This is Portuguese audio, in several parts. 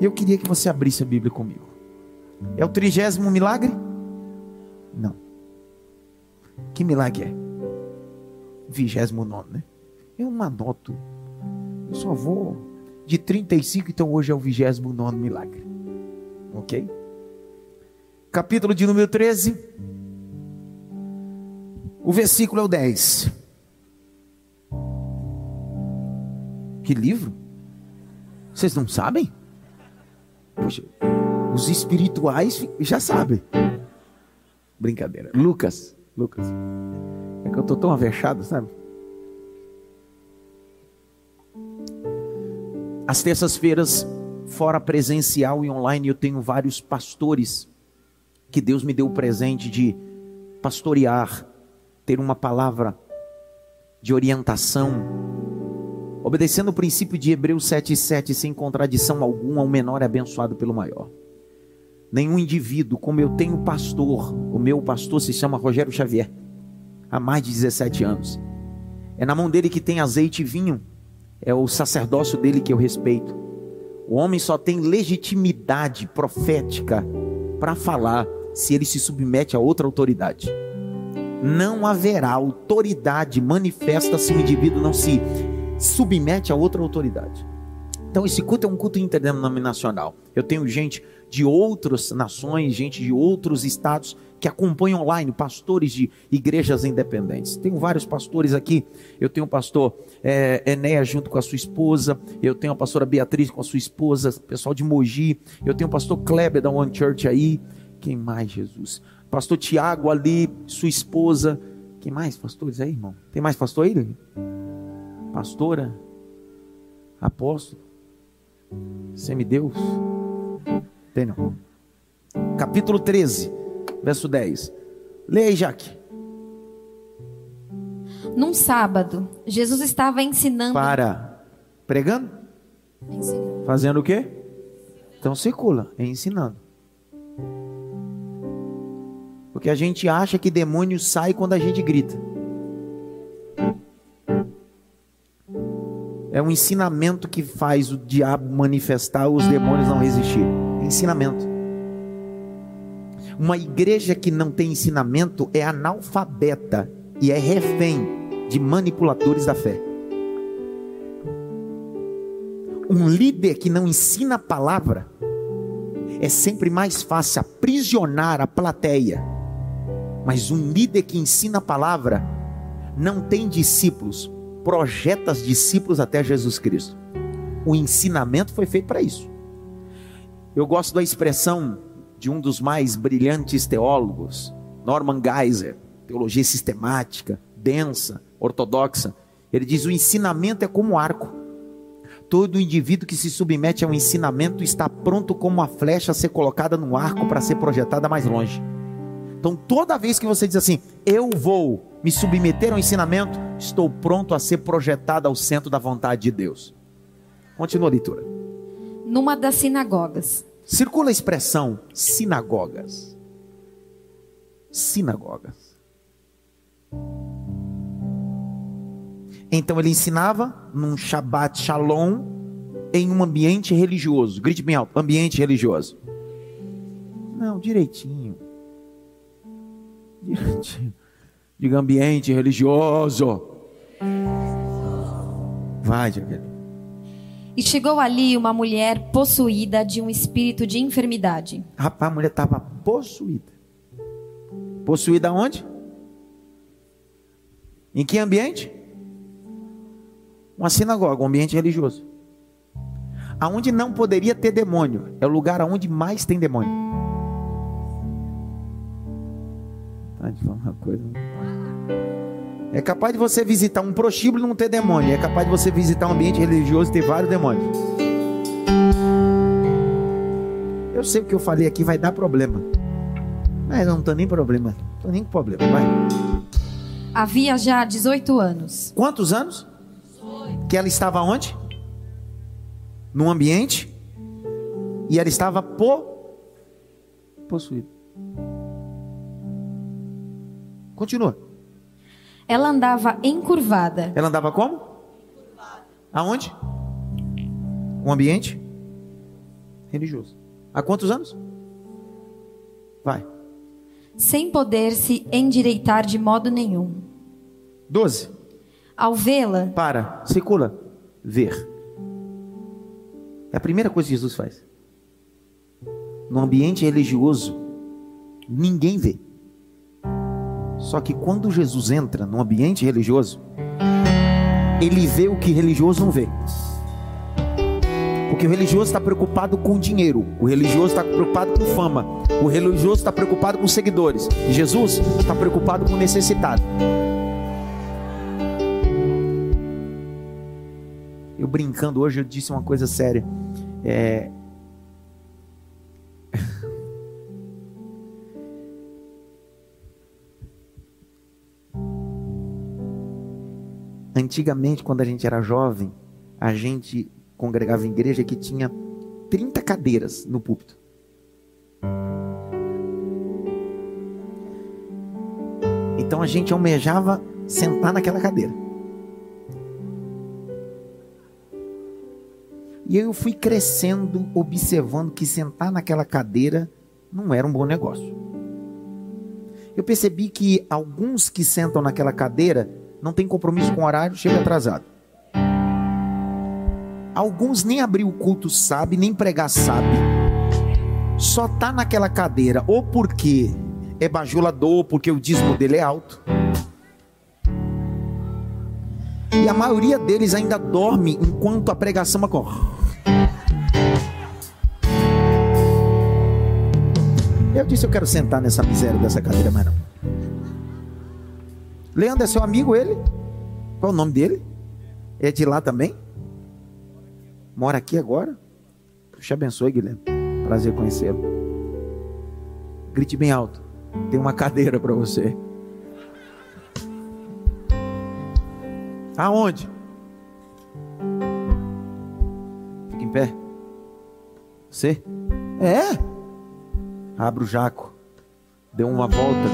Eu queria que você abrisse a Bíblia comigo. É o trigésimo milagre? Não. Que milagre é? Vigésimo nono, né? Eu não anoto. Eu só vou de 35, então hoje é o vigésimo nono milagre. Ok? Capítulo de número 13. O versículo é o 10. Que livro? Vocês não sabem? Os espirituais já sabem. Brincadeira. Lucas, Lucas. É que eu tô tão avexado, sabe? Às terças-feiras, fora presencial e online, eu tenho vários pastores que Deus me deu o presente de pastorear, ter uma palavra de orientação, obedecendo o princípio de Hebreus 7,7, sem contradição alguma, o menor é abençoado pelo maior. Nenhum indivíduo, como eu tenho pastor, o meu pastor se chama Rogério Xavier, há mais de 17 anos. É na mão dele que tem azeite e vinho, é o sacerdócio dele que eu respeito. O homem só tem legitimidade profética para falar se ele se submete a outra autoridade. Não haverá autoridade manifesta se o indivíduo não se submete a outra autoridade. Então esse culto é um culto interdenominacional. Eu tenho gente de outras nações, gente de outros estados que acompanham online, pastores de igrejas independentes. Tenho vários pastores aqui. Eu tenho o pastor é, Enéas junto com a sua esposa. Eu tenho a pastora Beatriz com a sua esposa, pessoal de Mogi. Eu tenho o pastor Kleber da One Church aí. Quem mais, Jesus? Pastor Tiago ali, sua esposa. Quem mais pastores aí, irmão? Tem mais pastor aí? Pastora? Apóstolo? Semideus? Tem não. Capítulo 13, verso 10. Leia aí, Jaque. Num sábado, Jesus estava ensinando. Para. Pregando? Ensinando. Fazendo o quê? Então circula, é ensinando. Porque a gente acha que demônio sai quando a gente grita. É um ensinamento que faz o diabo manifestar, os demônios não resistir. É ensinamento. Uma igreja que não tem ensinamento é analfabeta e é refém de manipuladores da fé. Um líder que não ensina a palavra é sempre mais fácil aprisionar a plateia. Mas um líder que ensina a palavra não tem discípulos, projeta os discípulos até Jesus Cristo. O ensinamento foi feito para isso. Eu gosto da expressão de um dos mais brilhantes teólogos, Norman Geiser, teologia sistemática, densa, ortodoxa. Ele diz: o ensinamento é como arco. Todo indivíduo que se submete ao ensinamento está pronto como uma flecha a ser colocada no arco para ser projetada mais longe. Então, toda vez que você diz assim, eu vou me submeter ao ensinamento, estou pronto a ser projetado ao centro da vontade de Deus. Continua a leitura. Numa das sinagogas. Circula a expressão sinagogas. Sinagogas. Então ele ensinava num Shabbat Shalom em um ambiente religioso. Grite bem alto, ambiente religioso. Não, direitinho. Direitinho. Diga ambiente religioso. Vai, Jaqueline. E chegou ali uma mulher possuída de um espírito de enfermidade. Rapaz, a mulher estava possuída. Possuída onde? Em que ambiente? Uma sinagoga, um ambiente religioso. Aonde não poderia ter demônio, é o lugar aonde mais tem demônio. Tá de uma coisa. É capaz de você visitar um prostíbulo e não ter demônio. É capaz de você visitar um ambiente religioso e ter vários demônios. Eu sei o que eu falei aqui vai dar problema. Mas não tô nem problema. Tô nem com problema. Vai. Havia já 18 anos. Quantos anos? Que ela estava onde? Num ambiente. E ela estava po... possuída. Continua. Ela andava encurvada. Ela andava como? Aonde? Um ambiente? religioso. Há quantos anos? Vai. Sem poder se endireitar de modo nenhum. 12. Ao vê-la, Para, circula. Ver. É a primeira coisa que Jesus faz. No ambiente religioso, ninguém vê. Só que quando Jesus entra no ambiente religioso, ele vê o que religioso não vê. Porque o religioso está preocupado com dinheiro, o religioso está preocupado com fama, o religioso está preocupado com seguidores. Jesus está preocupado com necessitado. Eu brincando hoje, eu disse uma coisa séria. É... Antigamente, quando a gente era jovem, a gente congregava em igreja que tinha 30 cadeiras no púlpito. Então a gente almejava sentar naquela cadeira. E eu fui crescendo, observando que sentar naquela cadeira não era um bom negócio. Eu percebi que alguns que sentam naquela cadeira não têm compromisso com horário, chega atrasado. Alguns nem abrir o culto sabe, nem pregar sabe. Só tá naquela cadeira ou porque é bajulador, ou porque o dízimo dele é alto. E a maioria deles ainda dorme enquanto a pregação ocorre. Eu disse, eu quero sentar nessa miséria dessa cadeira, mas não. Leandro é seu amigo, ele? Qual o nome dele? É de lá também? Mora aqui agora? Te abençoe, Guilherme. Prazer conhecê-lo. Grite bem alto. Tem uma cadeira para você. Aonde? Fica em pé. Você? É. Abra o jaco. Dê uma volta.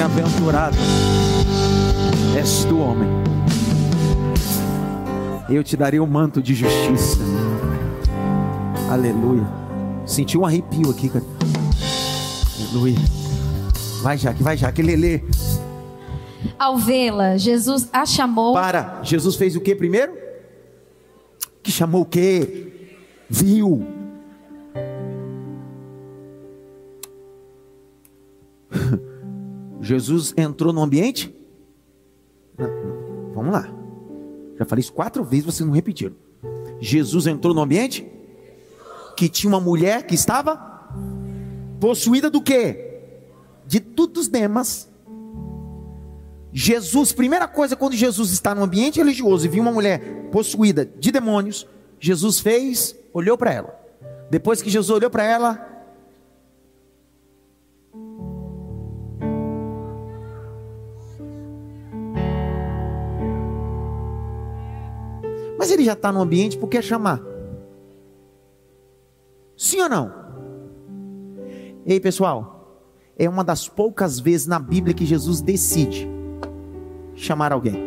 Bem-aventurado és tu, homem. Eu te darei o um manto de justiça. Aleluia. Senti um arrepio aqui, cara. Aleluia. Vai, Jaque, vai, Jaque, Lelê. ao vê-la, Jesus a chamou. Para, Jesus fez o que primeiro? Que chamou o que? Viu. Jesus entrou no ambiente? Vamos lá. Já falei isso quatro vezes, vocês não repetiram. Jesus entrou no ambiente que tinha uma mulher que estava possuída do quê? De todos os demas. Jesus, primeira coisa, quando Jesus está no ambiente religioso e viu uma mulher possuída de demônios, Jesus fez, olhou para ela. Depois que Jesus olhou para ela, Mas ele já está no ambiente porque quer chamar. Sim ou não? Ei, pessoal, é uma das poucas vezes na Bíblia que Jesus decide chamar alguém.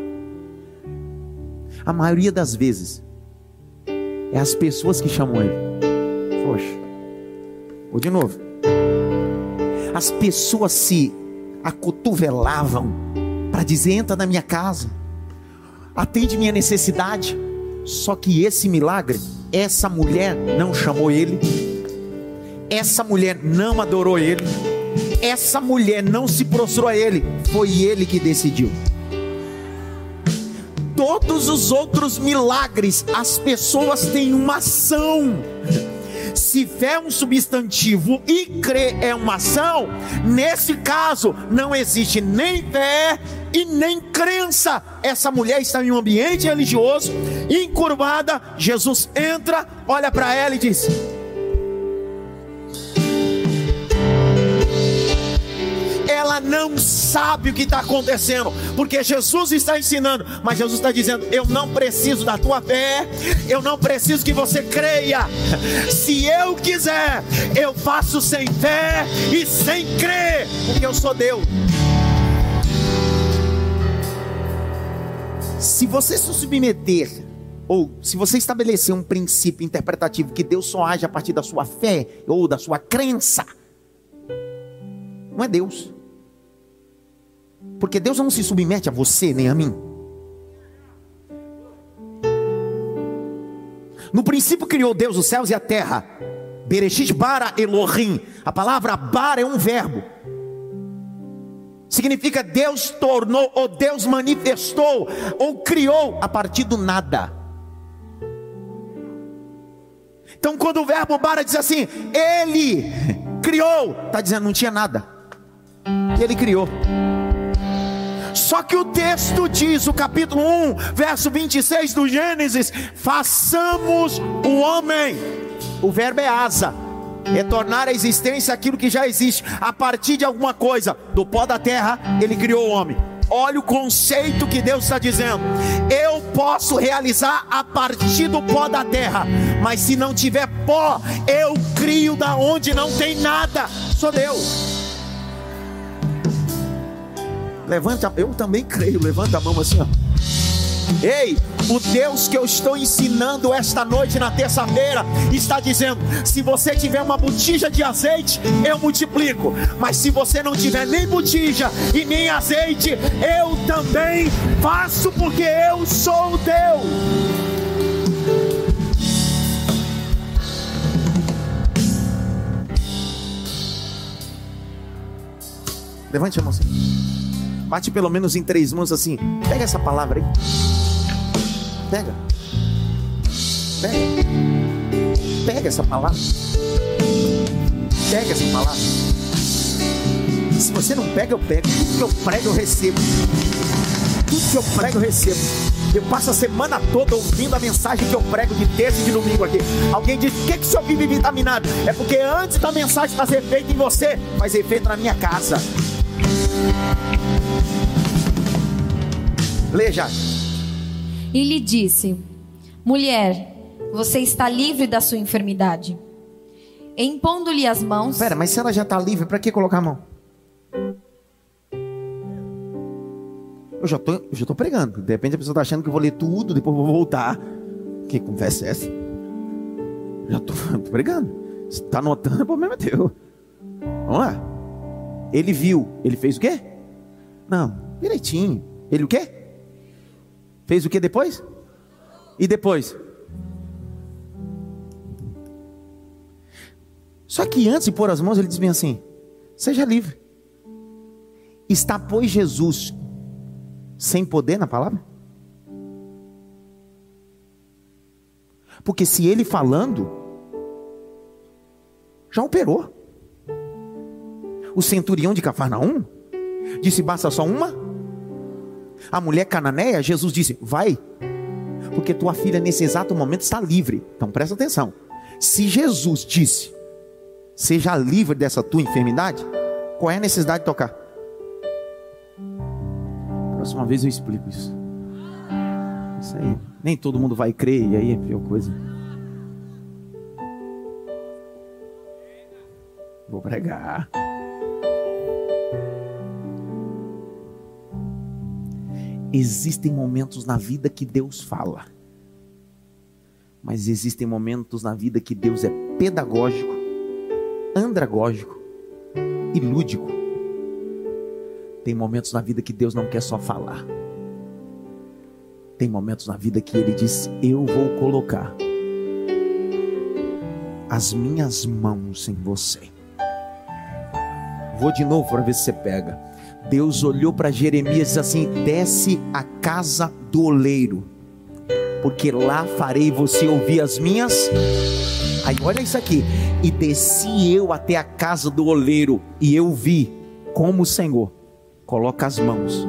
A maioria das vezes é as pessoas que chamam ele. Poxa, vou de novo. As pessoas se acotovelavam para dizer: entra na minha casa, atende minha necessidade. Só que esse milagre, essa mulher não chamou ele, essa mulher não adorou ele, essa mulher não se prostrou a ele, foi ele que decidiu. Todos os outros milagres, as pessoas têm uma ação. Se fé é um substantivo e crer é uma ação, nesse caso não existe nem fé e nem crença. Essa mulher está em um ambiente religioso, encurvada. Jesus entra, olha para ela e diz: ela não sabe o que está acontecendo, porque Jesus está ensinando, mas Jesus está dizendo: Eu não preciso da tua fé, eu não preciso que você creia. Se eu quiser, eu faço sem fé e sem crer, porque eu sou Deus. Se você se submeter, ou se você estabelecer um princípio interpretativo que Deus só age a partir da sua fé ou da sua crença, não é Deus. Porque Deus não se submete a você nem a mim. No princípio criou Deus os céus e a terra. Bereshit bara Elohim. A palavra bara é um verbo. Significa Deus tornou, ou Deus manifestou, ou criou a partir do nada. Então, quando o verbo bara diz assim, Ele criou, está dizendo não tinha nada. Ele criou. Só que o texto diz, o capítulo 1, verso 26 do Gênesis: façamos o homem. O verbo é asa retornar à existência aquilo que já existe, a partir de alguma coisa, do pó da terra, ele criou o homem. Olha o conceito que Deus está dizendo. Eu posso realizar a partir do pó da terra, mas se não tiver pó, eu crio da onde não tem nada. Sou Deus. Levanta, eu também creio. Levanta a mão assim, ó. Ei, o Deus que eu estou ensinando esta noite na terça-feira está dizendo: se você tiver uma botija de azeite, eu multiplico. Mas se você não tiver nem botija e nem azeite, eu também faço, porque eu sou Deus. Levante a mão assim. Bate pelo menos em três mãos assim. Pega essa palavra aí. Pega. Pega. Pega essa palavra. Pega essa palavra. Se você não pega, eu pego. Tudo que eu prego, eu recebo. Tudo que eu prego, eu recebo. Eu passo a semana toda ouvindo a mensagem que eu prego de terça e de domingo aqui. Alguém diz: Por que, que o senhor vive vitaminado? É porque antes da mensagem fazer efeito em você, faz efeito na minha casa. Leia. E lhe disse: Mulher, você está livre da sua enfermidade. Impondo-lhe as mãos. Pera, mas se ela já está livre, para que colocar a mão? Eu já tô, eu já tô pregando. De repente a pessoa está achando que eu vou ler tudo, depois vou voltar. Que conversa é essa? Já tô, tô pregando. Se está anotando, o problema é teu. Vamos lá. Ele viu. Ele fez o quê? Não, direitinho. Ele o quê? Fez o que depois? E depois? Só que antes de pôr as mãos, ele diz bem assim: Seja livre. Está, pois, Jesus sem poder na palavra? Porque se ele falando, já operou. O centurião de Cafarnaum disse: basta só uma? A mulher cananeia, Jesus disse: Vai, porque tua filha nesse exato momento está livre. Então presta atenção. Se Jesus disse: Seja livre dessa tua enfermidade, qual é a necessidade de tocar? Próxima vez eu explico isso. Isso aí. Nem todo mundo vai crer, e aí é pior coisa. Vou pregar. Existem momentos na vida que Deus fala, mas existem momentos na vida que Deus é pedagógico, andragógico e lúdico. Tem momentos na vida que Deus não quer só falar. Tem momentos na vida que Ele diz: Eu vou colocar as minhas mãos em você. Vou de novo para ver se você pega. Deus olhou para Jeremias e disse assim: desce a casa do oleiro, porque lá farei você ouvir as minhas. Aí olha isso aqui. E desci eu até a casa do oleiro, e eu vi como o Senhor coloca as mãos.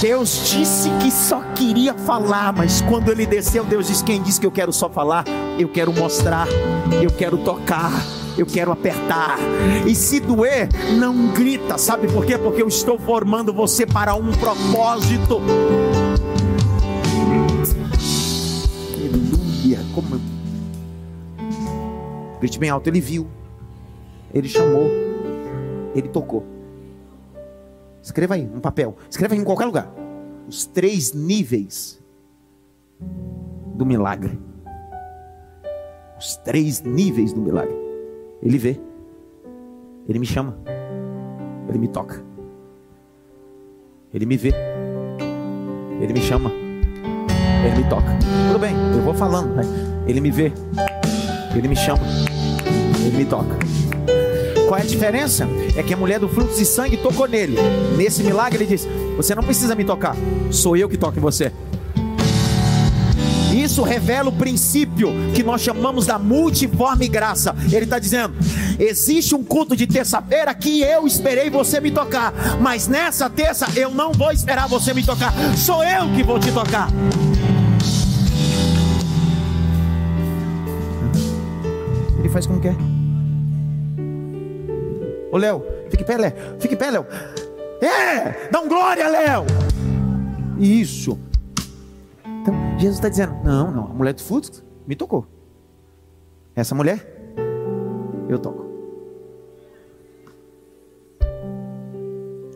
Deus disse que só queria falar, mas quando ele desceu, Deus disse: Quem disse que eu quero só falar? Eu quero mostrar, eu quero tocar eu quero apertar. E se doer, não grita, sabe por quê? Porque eu estou formando você para um propósito. Aleluia, como Grite bem alto, ele viu, ele chamou, ele tocou. Escreva aí, um papel. Escreva aí em qualquer lugar. Os três níveis do milagre. Os três níveis do milagre. Ele vê. Ele me chama. Ele me toca. Ele me vê. Ele me chama. Ele me toca. Tudo bem, eu vou falando, né? Ele me vê. Ele me chama. Ele me toca. Qual é a diferença? É que a mulher do fluxo de sangue tocou nele. Nesse milagre ele diz: Você não precisa me tocar, sou eu que toco em você. Isso revela o princípio que nós chamamos da multiforme graça. Ele está dizendo: existe um culto de terça-feira que eu esperei você me tocar, mas nessa terça eu não vou esperar você me tocar, sou eu que vou te tocar. Ele faz como quer. Ô Léo, fique pé, Léo. Fique pé, Léo. É, dá um glória, Léo. Isso. Jesus está dizendo: não, não, a mulher do fluxo me tocou. Essa mulher, eu toco.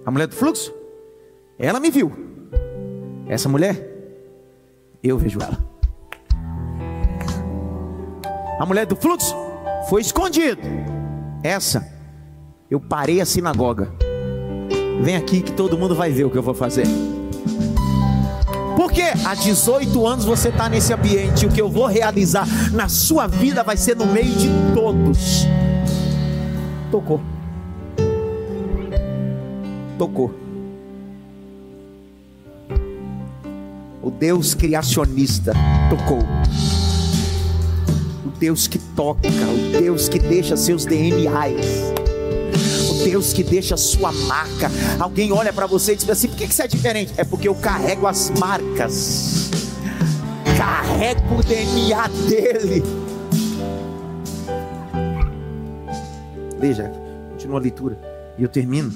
A mulher do fluxo, ela me viu. Essa mulher, eu vejo ela. A mulher do fluxo foi escondido. Essa, eu parei a sinagoga. Vem aqui que todo mundo vai ver o que eu vou fazer. Porque há 18 anos você está nesse ambiente. O que eu vou realizar na sua vida vai ser no meio de todos. Tocou. Tocou. O Deus criacionista tocou. O Deus que toca, o Deus que deixa seus DNAs Deus que deixa a sua marca. Alguém olha para você e diz assim: por que, que você é diferente? É porque eu carrego as marcas, carrego o DNA dele. Veja, continua a leitura e eu termino.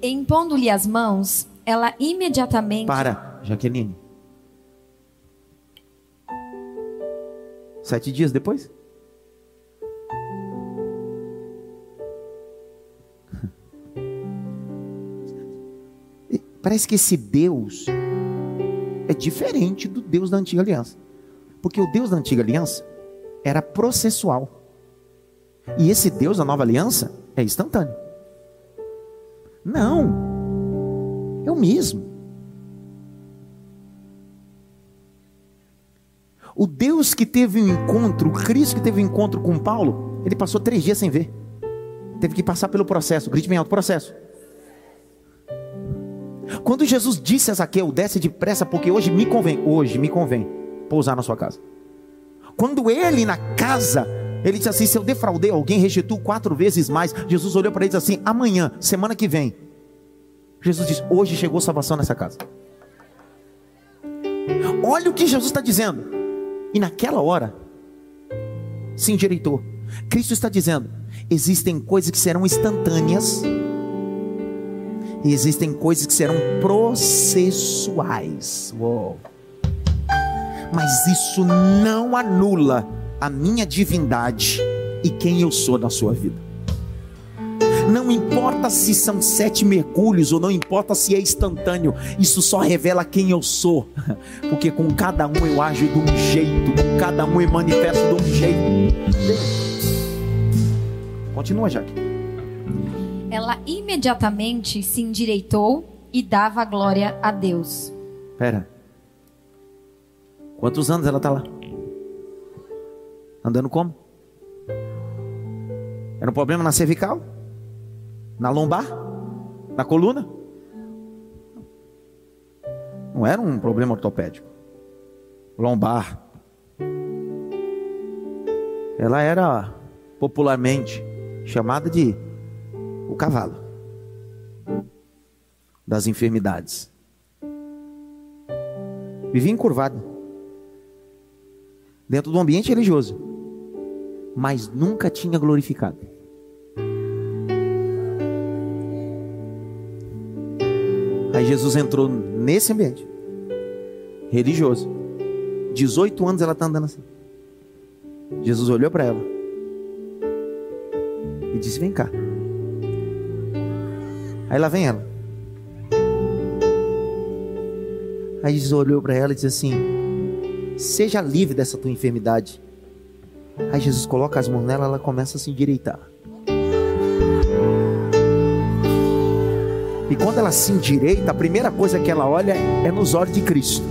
Impondo-lhe as mãos, ela imediatamente. Para, Jaqueline. Sete dias depois? Parece que esse Deus é diferente do Deus da antiga aliança. Porque o Deus da antiga aliança era processual. E esse Deus da nova aliança é instantâneo. Não. É o mesmo. O Deus que teve um encontro, o Cristo que teve um encontro com Paulo, ele passou três dias sem ver. Teve que passar pelo processo. Grite bem alto, processo. Quando Jesus disse a Zaqueu, desce depressa, porque hoje me convém, hoje me convém pousar na sua casa. Quando ele na casa, ele disse assim: se eu defraudei alguém, restituo quatro vezes mais. Jesus olhou para ele e disse assim: amanhã, semana que vem. Jesus disse: hoje chegou salvação nessa casa. Olha o que Jesus está dizendo. E naquela hora, se endireitou. Cristo está dizendo: existem coisas que serão instantâneas e existem coisas que serão processuais. Uou. Mas isso não anula a minha divindade e quem eu sou na sua vida. Não importa se são sete mergulhos ou não importa se é instantâneo, isso só revela quem eu sou, porque com cada um eu ajo de um jeito, com cada um eu manifesto de um jeito. Continua, Jaque ela imediatamente se endireitou e dava glória a Deus. Pera. Quantos anos ela está lá? Andando como? Era um problema na cervical? Na lombar? Na coluna? Não era um problema ortopédico. Lombar. Ela era popularmente chamada de o cavalo das enfermidades. Vivia encurvado dentro do ambiente religioso, mas nunca tinha glorificado. Aí Jesus entrou nesse ambiente religioso. 18 anos ela está andando assim. Jesus olhou para ela e disse: Vem cá. Aí lá vem ela. Aí Jesus olhou para ela e disse assim: Seja livre dessa tua enfermidade. Aí Jesus coloca as mãos nela, ela começa a se endireitar. E quando ela se endireita, a primeira coisa que ela olha é nos olhos de Cristo.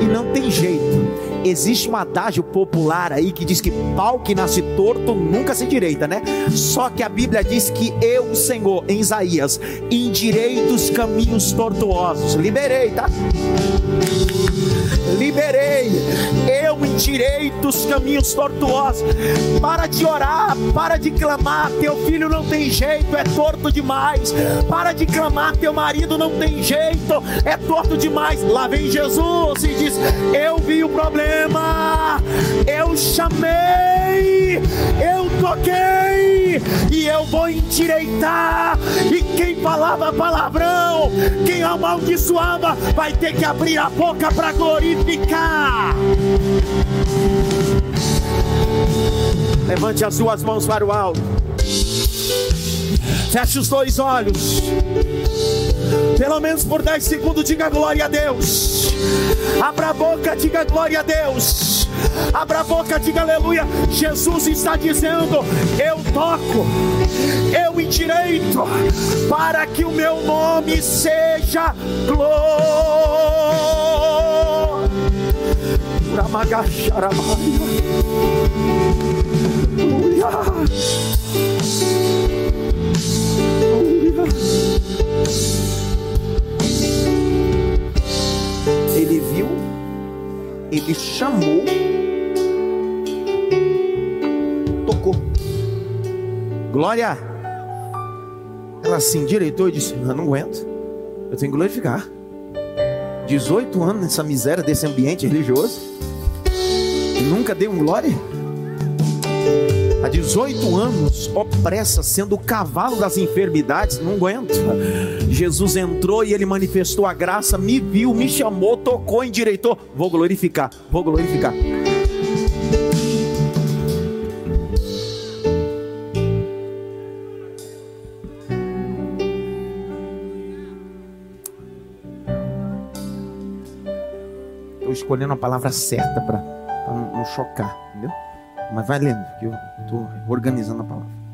E não tem jeito. Existe um adágio popular aí que diz que pau que nasce torto nunca se endireita, né? Só que a Bíblia diz que eu, Senhor, em Isaías, endireito os caminhos tortuosos. Liberei, tá? Liberei. Endireito os caminhos tortuosos. Para de orar, para de clamar. Teu filho não tem jeito, é torto demais. Para de clamar, teu marido não tem jeito, é torto demais. Lá vem Jesus e diz: Eu vi o problema. Eu chamei, eu toquei e eu vou endireitar. E quem falava palavrão, quem amaldiçoava, vai ter que abrir a boca para glorificar. Levante as suas mãos para o alto. Feche os dois olhos. Pelo menos por 10 segundos, diga glória a Deus. Abra a boca, diga glória a Deus. Abra a boca, diga aleluia. Jesus está dizendo: Eu toco, eu endireito, para que o meu nome seja glória. Aleluia. Ele viu, ele chamou, tocou. Glória! Ela se endireitou e disse: Eu não aguento, eu tenho que glorificar. 18 anos nessa miséria desse ambiente religioso, nunca dei um glória há 18 anos, opressa, sendo o cavalo das enfermidades, não aguento. Jesus entrou e ele manifestou a graça, me viu, me chamou, tocou, endireitou. Vou glorificar, vou glorificar. Estou escolhendo a palavra certa para não chocar, entendeu? Mas vai lendo, que eu estou organizando a palavra.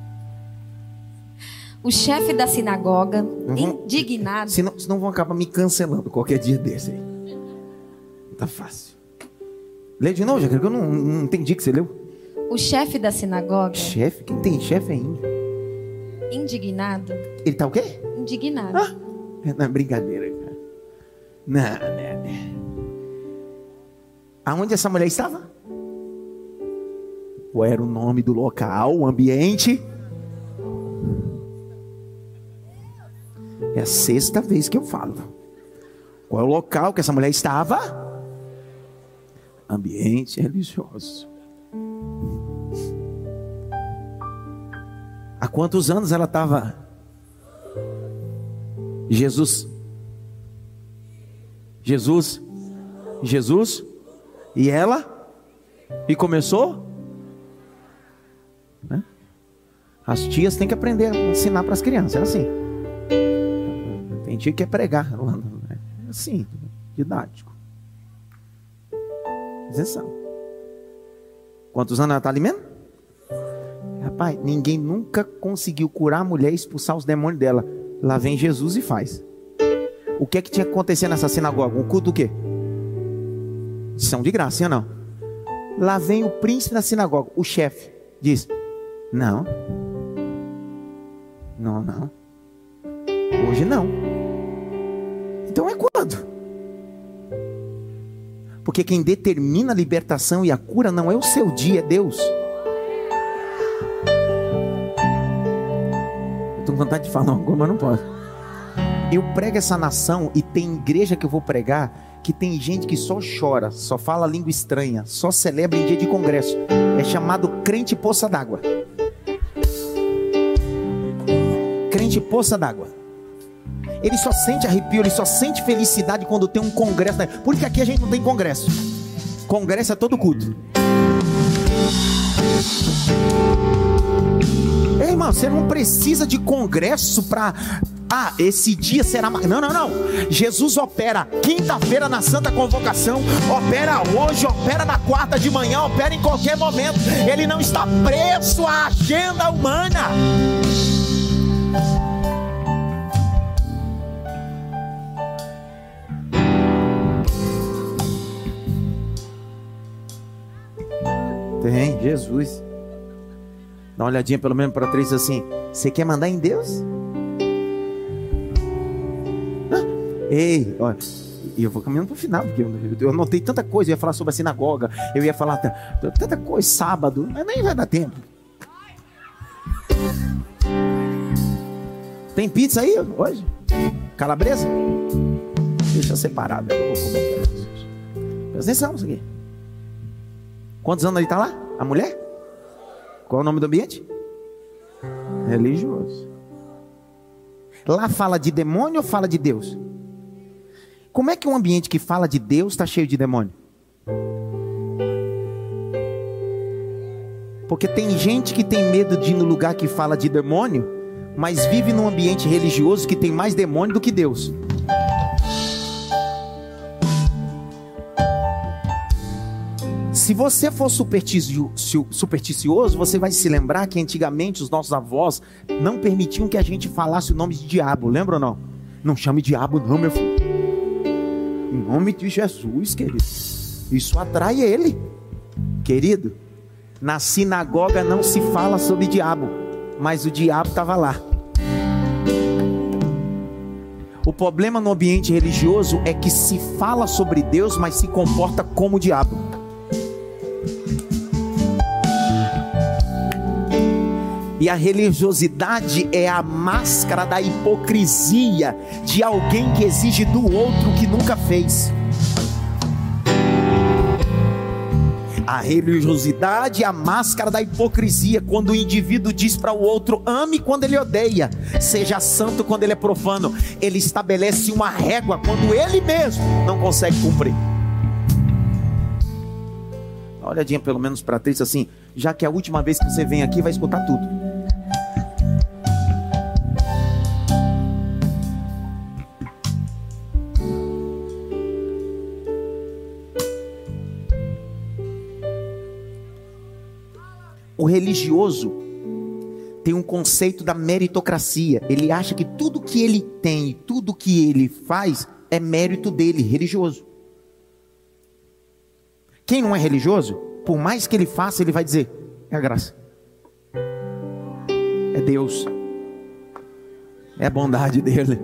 O chefe da sinagoga, vão, indignado. Senão, senão vão acabar me cancelando qualquer dia desse aí. Tá fácil. Lê de novo, já que eu não, não entendi que você leu. O chefe da sinagoga. Chefe? Quem tem chefe ainda? Indignado. Ele tá o quê? Indignado. Ah, não é brincadeira, cara. Não, não, não. Aonde essa mulher estava? Qual era o nome do local, o ambiente? É a sexta vez que eu falo. Qual é o local que essa mulher estava? Ambiente religioso. Há quantos anos ela estava? Jesus. Jesus. Jesus. E ela? E começou? Né? As tias têm que aprender a ensinar para as crianças, é assim. Tem tia que quer pregar, é assim, didático. Isenção. Quantos anos ela está alimentando? Rapaz, ninguém nunca conseguiu curar a mulher e expulsar os demônios dela. Lá vem Jesus e faz. O que é que tinha que acontecer nessa sinagoga? Um culto do quê? São de graça, não? Lá vem o príncipe da sinagoga, o chefe, diz: não. Não, não. Hoje não. Então é quando? Porque quem determina a libertação e a cura não é o seu dia, é Deus. Eu estou com vontade de falar alguma, mas não posso. Eu prego essa nação e tem igreja que eu vou pregar que tem gente que só chora, só fala língua estranha, só celebra em dia de congresso. É chamado crente poça d'água. Crente poça d'água. Ele só sente arrepio, ele só sente felicidade quando tem um congresso. Por que aqui a gente não tem congresso? Congresso é todo culto. Ei, irmão, você não precisa de congresso para Ah, esse dia será. Não, não, não. Jesus opera quinta-feira na Santa Convocação, opera hoje, opera na quarta de manhã, opera em qualquer momento. Ele não está preso à agenda humana. Jesus. Dá uma olhadinha pelo menos para três assim. Você quer mandar em Deus? Ei, olha. E eu vou caminhando para o final, porque eu anotei tanta coisa. Eu ia falar sobre a sinagoga, eu ia falar tanta coisa sábado, mas nem vai dar tempo. Tem pizza aí hoje? Calabresa? Deixa separado. Eu vou comer. Presta atenção aqui. Quantos anos ele está lá? A mulher? Qual é o nome do ambiente? Religioso. Lá fala de demônio ou fala de Deus? Como é que um ambiente que fala de Deus está cheio de demônio? Porque tem gente que tem medo de ir no lugar que fala de demônio, mas vive num ambiente religioso que tem mais demônio do que Deus. Se você for supersticioso, você vai se lembrar que antigamente os nossos avós não permitiam que a gente falasse o nome de diabo, lembra ou não? Não chame diabo, não, meu filho. Em nome de Jesus, querido. Isso atrai ele, querido. Na sinagoga não se fala sobre diabo, mas o diabo estava lá. O problema no ambiente religioso é que se fala sobre Deus, mas se comporta como o diabo. E a religiosidade é a máscara da hipocrisia de alguém que exige do outro que nunca fez. A religiosidade é a máscara da hipocrisia, quando o indivíduo diz para o outro: ame quando ele odeia, seja santo quando ele é profano. Ele estabelece uma régua quando ele mesmo não consegue cumprir. Dá uma olhadinha pelo menos para três assim, já que é a última vez que você vem aqui, vai escutar tudo. Religioso tem um conceito da meritocracia. Ele acha que tudo que ele tem, tudo que ele faz é mérito dele, religioso. Quem não é religioso, por mais que ele faça, ele vai dizer: é a graça. É Deus. É a bondade dele.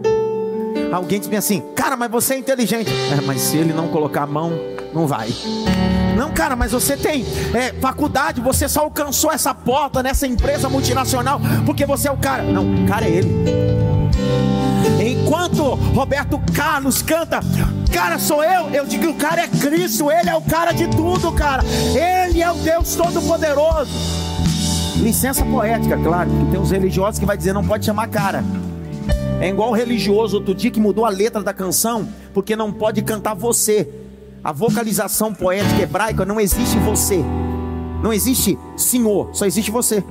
Alguém diz assim: Cara, mas você é inteligente. É, mas se ele não colocar a mão, não vai. Não, cara, mas você tem é, faculdade, você só alcançou essa porta nessa empresa multinacional porque você é o cara. Não, o cara é ele. Enquanto Roberto Carlos canta, cara sou eu, eu digo o cara é Cristo, ele é o cara de tudo, cara. Ele é o Deus Todo-Poderoso. Licença poética, claro, que tem uns religiosos que vai dizer não pode chamar cara. É igual o religioso outro dia que mudou a letra da canção porque não pode cantar você. A vocalização poética hebraica não existe você. Não existe Senhor, só existe você.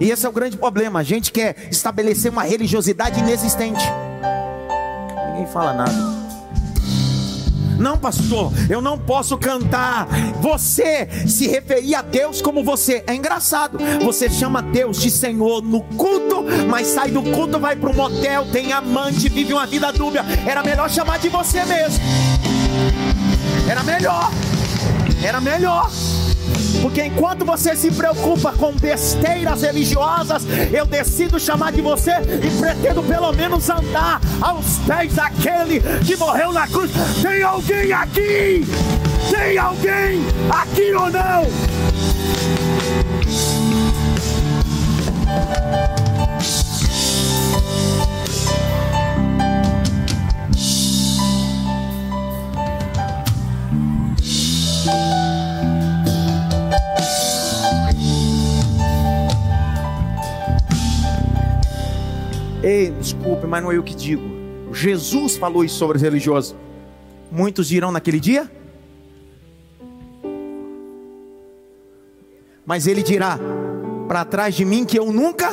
E esse é o grande problema. A gente quer estabelecer uma religiosidade inexistente. Ninguém fala nada. Não, pastor, eu não posso cantar. Você se referir a Deus como você. É engraçado. Você chama Deus de Senhor no culto, mas sai do culto, vai para um motel, tem amante, vive uma vida dúbia. Era melhor chamar de você mesmo. Era melhor. Era melhor. Porque enquanto você se preocupa com besteiras religiosas, eu decido chamar de você e pretendo pelo menos andar aos pés daquele que morreu na cruz. Tem alguém aqui? Tem alguém aqui ou não? Ei, desculpe, mas não é eu que digo. Jesus falou isso sobre os religiosos. Muitos dirão naquele dia. Mas ele dirá: para trás de mim que eu nunca.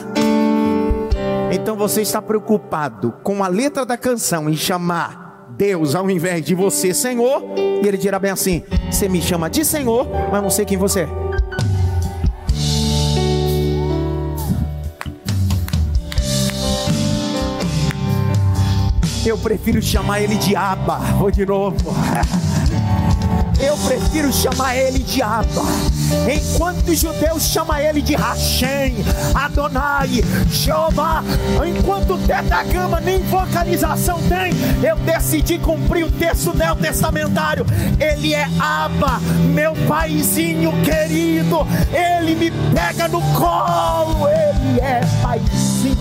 Então você está preocupado com a letra da canção em chamar Deus ao invés de você Senhor, e ele dirá bem assim: Você me chama de Senhor, mas não sei quem você é. Eu prefiro chamar ele de Aba. Vou de novo. Eu prefiro chamar ele de Abba. Enquanto os judeus chamam ele de Hashem, Adonai, Jeová. Enquanto o Tetagama nem vocalização tem, eu decidi cumprir o texto neotestamentário. Ele é Abba, meu paizinho querido. Ele me pega no colo. Ele é paizinho.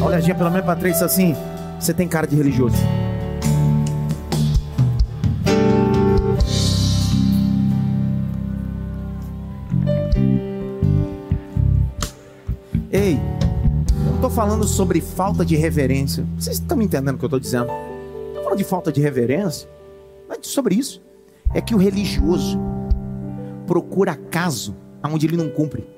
Olhadinha pelo menos para três assim. Você tem cara de religioso. Ei, eu estou falando sobre falta de reverência. Vocês estão me entendendo o que eu estou dizendo? Estou falando de falta de reverência. Não é sobre isso. É que o religioso procura caso aonde ele não cumpre.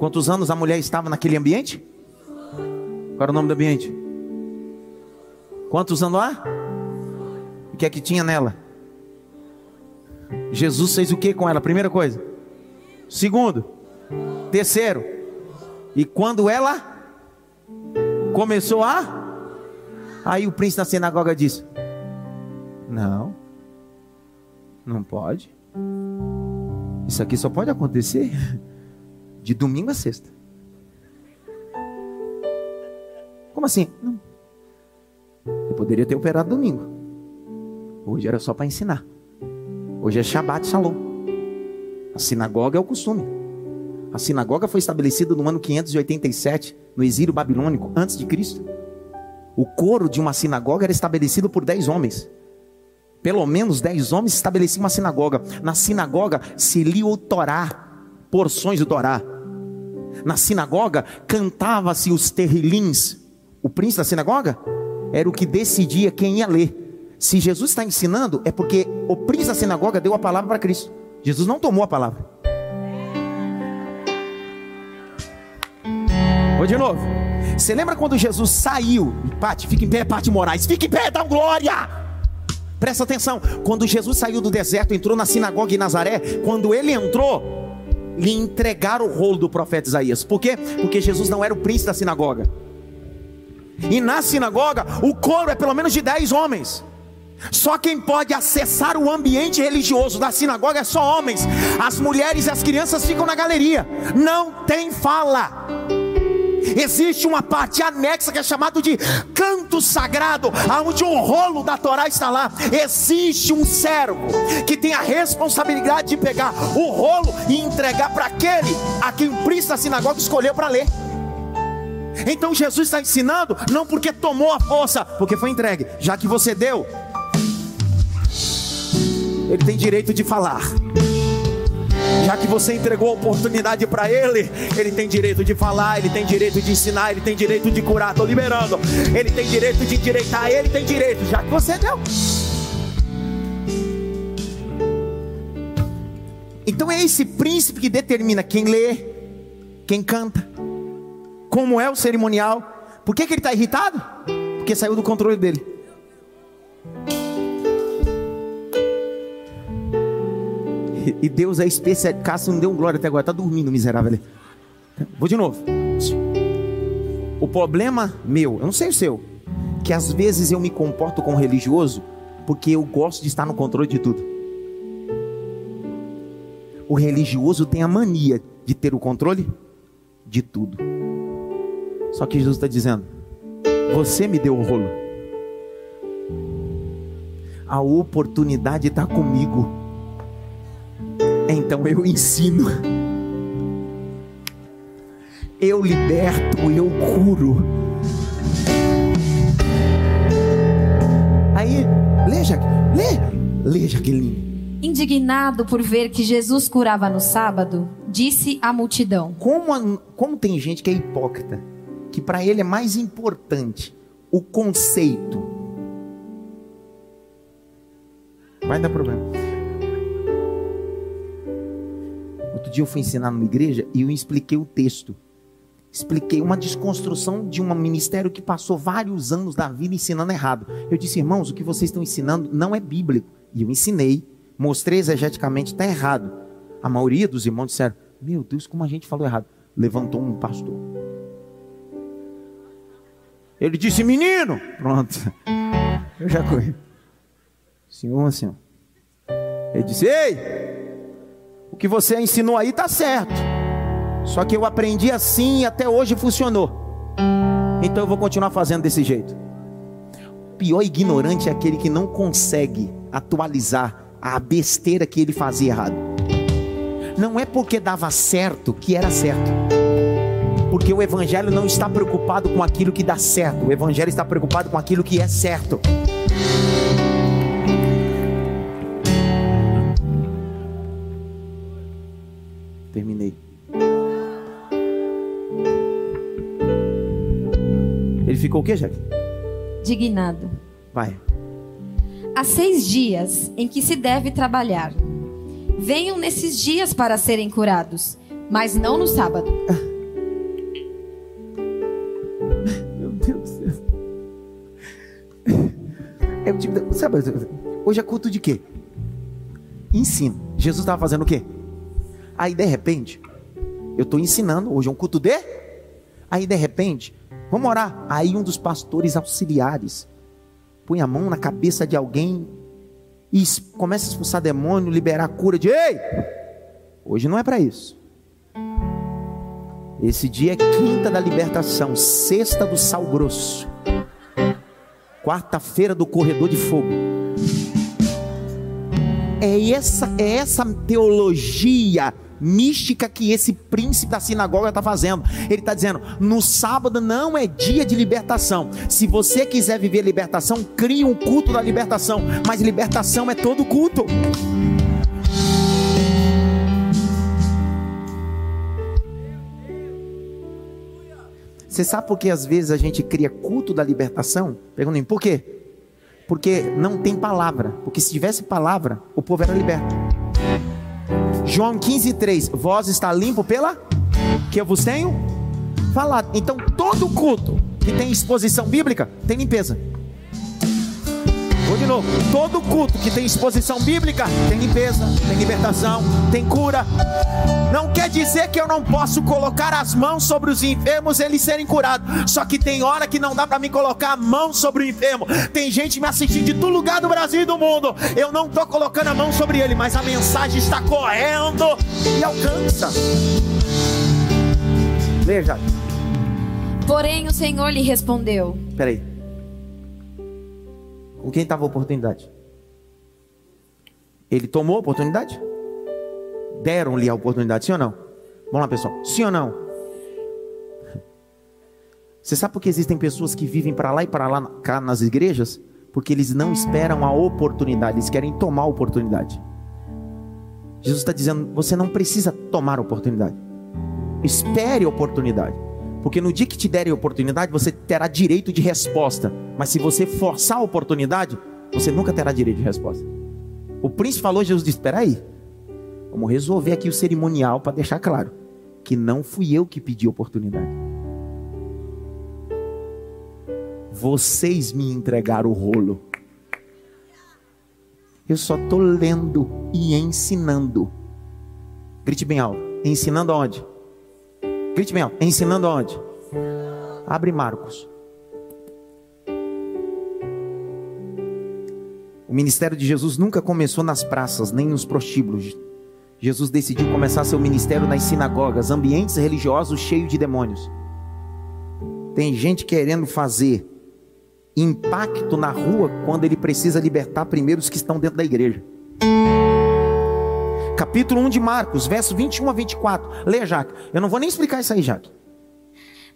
Quantos anos a mulher estava naquele ambiente? Qual era o nome do ambiente? Quantos anos lá? O que é que tinha nela? Jesus fez o que com ela? Primeira coisa. Segundo. Terceiro. E quando ela começou a. Aí o príncipe da sinagoga disse: Não, não pode. Isso aqui só pode acontecer de domingo a sexta. Como assim? Não. Eu poderia ter operado domingo. Hoje era só para ensinar. Hoje é Shabbat Shalom. A sinagoga é o costume. A sinagoga foi estabelecida no ano 587, no exílio babilônico, antes de Cristo. O coro de uma sinagoga era estabelecido por dez homens. Pelo menos dez homens estabeleciam uma sinagoga. Na sinagoga se lia o Torá, porções do Torá. Na sinagoga cantava-se os terrilins. O príncipe da sinagoga era o que decidia quem ia ler. Se Jesus está ensinando, é porque o príncipe da sinagoga deu a palavra para Cristo. Jesus não tomou a palavra. Vou de novo. Você lembra quando Jesus saiu? Pati, fica em pé, Pati Moraes. Fica em pé, dá glória. Presta atenção. Quando Jesus saiu do deserto, entrou na sinagoga em Nazaré. Quando ele entrou, lhe entregaram o rolo do profeta Isaías. Por quê? Porque Jesus não era o príncipe da sinagoga. E na sinagoga, o coro é pelo menos de dez homens. Só quem pode acessar o ambiente religioso da sinagoga é só homens. As mulheres e as crianças ficam na galeria. Não tem fala. Existe uma parte anexa que é chamado de canto sagrado, onde o rolo da Torá está lá. Existe um servo que tem a responsabilidade de pegar o rolo e entregar para aquele a quem o príncipe da sinagoga escolheu para ler. Então Jesus está ensinando, não porque tomou a força, porque foi entregue. Já que você deu, ele tem direito de falar. Já que você entregou a oportunidade para ele, ele tem direito de falar, ele tem direito de ensinar, ele tem direito de curar. Estou liberando. Ele tem direito de endireitar, ele tem direito, já que você deu. Então é esse príncipe que determina quem lê, quem canta, como é o cerimonial. Por que, que ele está irritado? Porque saiu do controle dele. E Deus é especial. Cássio não deu glória até agora, está dormindo, miserável. Vou de novo. O problema meu, eu não sei o seu, que às vezes eu me comporto com religioso porque eu gosto de estar no controle de tudo. O religioso tem a mania de ter o controle de tudo. Só que Jesus está dizendo: Você me deu o rolo. A oportunidade está comigo então eu ensino, eu liberto, eu curo. Aí, lê, Jaque, lê, lê, Jaqueline. Indignado por ver que Jesus curava no sábado, disse à multidão: Como, a, como tem gente que é hipócrita, que para ele é mais importante o conceito vai dar problema. Outro dia eu fui ensinar numa igreja e eu expliquei o texto. Expliquei uma desconstrução de um ministério que passou vários anos da vida ensinando errado. Eu disse, irmãos, o que vocês estão ensinando não é bíblico. E eu ensinei, mostrei exegeticamente, está errado. A maioria dos irmãos disseram, meu Deus, como a gente falou errado. Levantou um pastor. Ele disse, menino, pronto. Eu já corri. Senhor, senhor. Ele disse, ei, o que você ensinou aí está certo. Só que eu aprendi assim e até hoje funcionou. Então eu vou continuar fazendo desse jeito. O pior ignorante é aquele que não consegue atualizar a besteira que ele fazia errado. Não é porque dava certo que era certo. Porque o evangelho não está preocupado com aquilo que dá certo. O evangelho está preocupado com aquilo que é certo. Ficou o quê, Jack? Dignado. Vai. Há seis dias em que se deve trabalhar. Venham nesses dias para serem curados, mas não no sábado. Meu Deus do céu. É tipo, sabe, hoje é culto de quê? Ensino. Jesus estava fazendo o quê? Aí de repente, eu estou ensinando, hoje é um culto de. Aí de repente, vamos orar. Aí um dos pastores auxiliares põe a mão na cabeça de alguém e começa a expulsar demônio, liberar cura de. Ei! Hoje não é para isso. Esse dia é quinta da libertação, sexta do sal grosso, quarta-feira do corredor de fogo. É essa, é essa teologia mística que esse príncipe da sinagoga está fazendo. Ele está dizendo: no sábado não é dia de libertação. Se você quiser viver libertação, crie um culto da libertação. Mas libertação é todo culto. Você sabe por que às vezes a gente cria culto da libertação? Perguntem, por quê? Porque não tem palavra. Porque se tivesse palavra, o povo era liberto. João 15, 3. Vós está limpo pela que eu vos tenho falado. Então, todo culto que tem exposição bíblica tem limpeza. Vou de novo. Todo culto que tem exposição bíblica tem limpeza, tem libertação, tem cura. Não quer dizer que eu não posso colocar as mãos sobre os enfermos e eles serem curados. Só que tem hora que não dá para mim colocar a mão sobre o enfermo. Tem gente me assistindo de todo lugar do Brasil e do mundo. Eu não estou colocando a mão sobre ele, mas a mensagem está correndo e alcança. Veja. Porém, o Senhor lhe respondeu: Peraí. Com quem estava a oportunidade? Ele tomou a oportunidade? Deram-lhe a oportunidade, sim ou não? Vamos lá, pessoal. Sim ou não? Você sabe por que existem pessoas que vivem para lá e para lá cá nas igrejas? Porque eles não esperam a oportunidade, eles querem tomar a oportunidade. Jesus está dizendo: você não precisa tomar a oportunidade. Espere a oportunidade. Porque no dia que te derem a oportunidade, você terá direito de resposta. Mas se você forçar a oportunidade, você nunca terá direito de resposta. O príncipe falou, Jesus disse: Espera aí, vamos resolver aqui o cerimonial para deixar claro que não fui eu que pedi a oportunidade. Vocês me entregaram o rolo. Eu só estou lendo e ensinando. Grite bem alto. Ensinando aonde? Bem alto. Ensinando aonde? Abre Marcos. O ministério de Jesus nunca começou nas praças, nem nos prostíbulos. Jesus decidiu começar seu ministério nas sinagogas, ambientes religiosos cheios de demônios. Tem gente querendo fazer impacto na rua quando ele precisa libertar primeiro os que estão dentro da igreja. Capítulo 1 de Marcos, verso 21 a 24. Leia, Jaque. Eu não vou nem explicar isso aí, Jaque.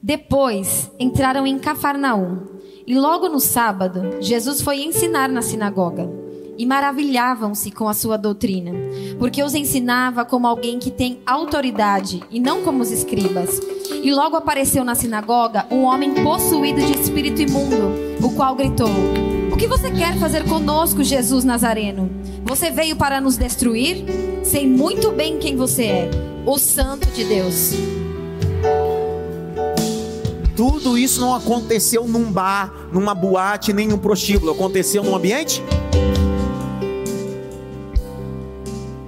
Depois entraram em Cafarnaum. E logo no sábado, Jesus foi ensinar na sinagoga. E maravilhavam-se com a sua doutrina, porque os ensinava como alguém que tem autoridade e não como os escribas. E logo apareceu na sinagoga um homem possuído de espírito imundo, o qual gritou: O que você quer fazer conosco, Jesus Nazareno? Você veio para nos destruir? Sei muito bem quem você é, o Santo de Deus. Tudo isso não aconteceu num bar, numa boate, nem num prostíbulo. Aconteceu num ambiente?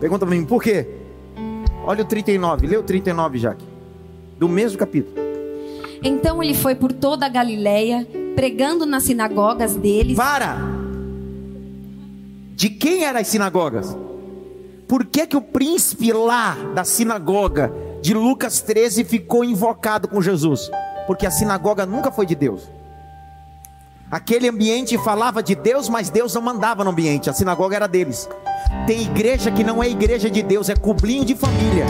Pergunta para mim, por quê? Olha o 39, lê o 39, Jaque. Do mesmo capítulo. Então ele foi por toda a Galileia, pregando nas sinagogas deles. Para! De quem eram as sinagogas? Por que, que o príncipe lá da sinagoga de Lucas 13 ficou invocado com Jesus? porque a sinagoga nunca foi de Deus. Aquele ambiente falava de Deus, mas Deus não mandava no ambiente, a sinagoga era deles. Tem igreja que não é igreja de Deus, é cublinho de família.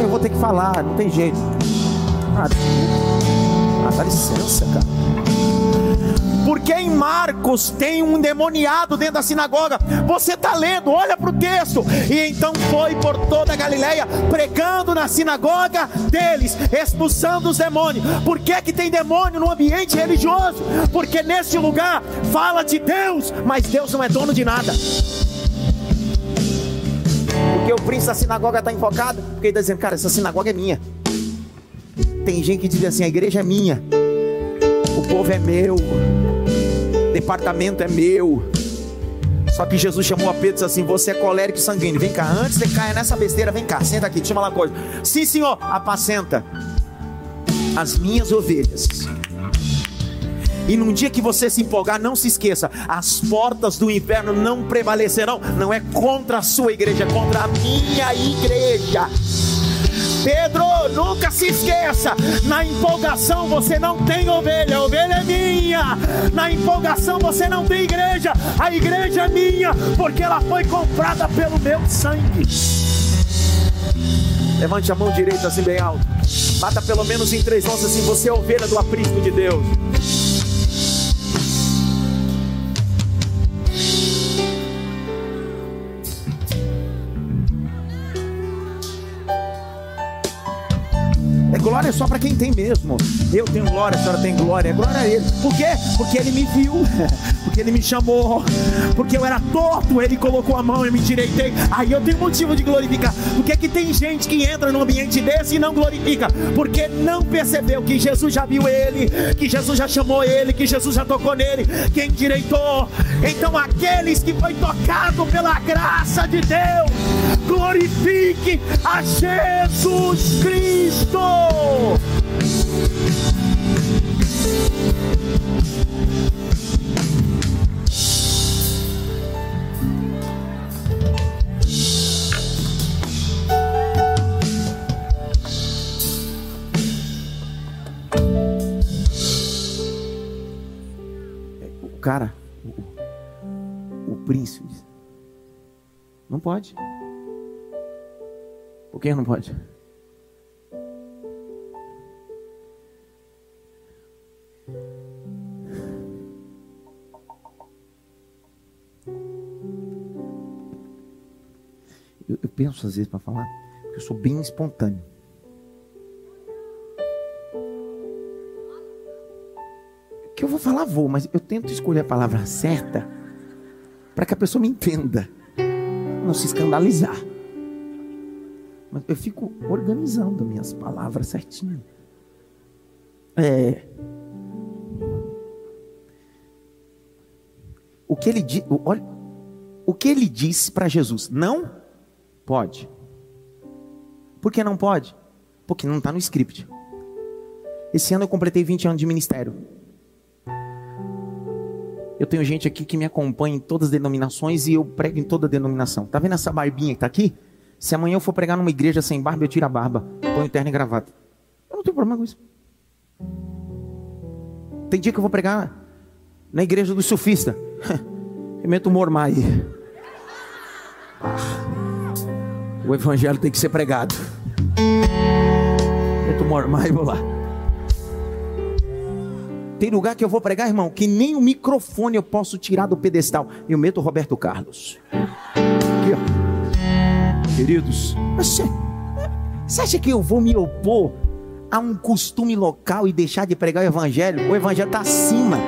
Eu vou ter que falar, não tem jeito. Ah, dá licença, cara. Porque em Marcos tem um endemoniado dentro da sinagoga. Você está lendo, olha para o texto. E então foi por toda a Galileia, pregando na sinagoga deles, expulsando os demônios. Por que, que tem demônio no ambiente religioso? Porque nesse lugar fala de Deus, mas Deus não é dono de nada. Porque o príncipe da sinagoga está enfocado, porque ele está dizendo, cara, essa sinagoga é minha. Tem gente que diz assim: a igreja é minha, o povo é meu departamento é meu. Só que Jesus chamou a Pedro e disse assim: Você é colérico sanguíneo. Vem cá, antes de cair nessa besteira, vem cá, senta aqui, eu falar uma coisa. Sim, senhor, apacenta as minhas ovelhas. E num dia que você se empolgar, não se esqueça: as portas do inferno não prevalecerão. Não é contra a sua igreja, é contra a minha igreja. Pedro, nunca se esqueça: na empolgação você não tem ovelha, a ovelha é minha. Na empolgação você não tem igreja, a igreja é minha, porque ela foi comprada pelo meu sangue. Levante a mão direita assim bem alto. Bata pelo menos em três mãos assim: você é ovelha do aprisco de Deus. Glória é só para quem tem mesmo. Eu tenho glória, a senhora tem glória. Glória a Ele. Por quê? Porque Ele me viu, porque Ele me chamou, porque eu era torto, Ele colocou a mão e me direitei. Aí eu tenho motivo de glorificar. Porque é que tem gente que entra num ambiente desse e não glorifica? Porque não percebeu que Jesus já viu ele, que Jesus já chamou ele, que Jesus já tocou nele, quem direitou. Então aqueles que foi tocado pela graça de Deus, glorifique a Jesus Cristo. O cara, o, o príncipe, não pode. Por que não pode? Eu, eu penso às vezes para falar, porque eu sou bem espontâneo. que eu vou falar, vou, mas eu tento escolher a palavra certa para que a pessoa me entenda, não se escandalizar. Mas eu fico organizando minhas palavras certinho. É. O que ele, olha, o que ele disse para Jesus? Não Pode. Por que não pode? Porque não está no script. Esse ano eu completei 20 anos de ministério. Eu tenho gente aqui que me acompanha em todas as denominações e eu prego em toda denominação. Tá vendo essa barbinha que tá aqui? Se amanhã eu for pregar numa igreja sem barba, eu tiro a barba, ponho terno e gravata. Eu não tenho problema com isso. Tem dia que eu vou pregar na igreja do surfista. eu meto o mormai. Ah. O evangelho tem que ser pregado. Eu tomo mais vou lá. Tem lugar que eu vou pregar, irmão, que nem o microfone eu posso tirar do pedestal. Eu meto o Roberto Carlos. Aqui, ó. Queridos, você, você acha que eu vou me opor a um costume local e deixar de pregar o evangelho? O evangelho está acima.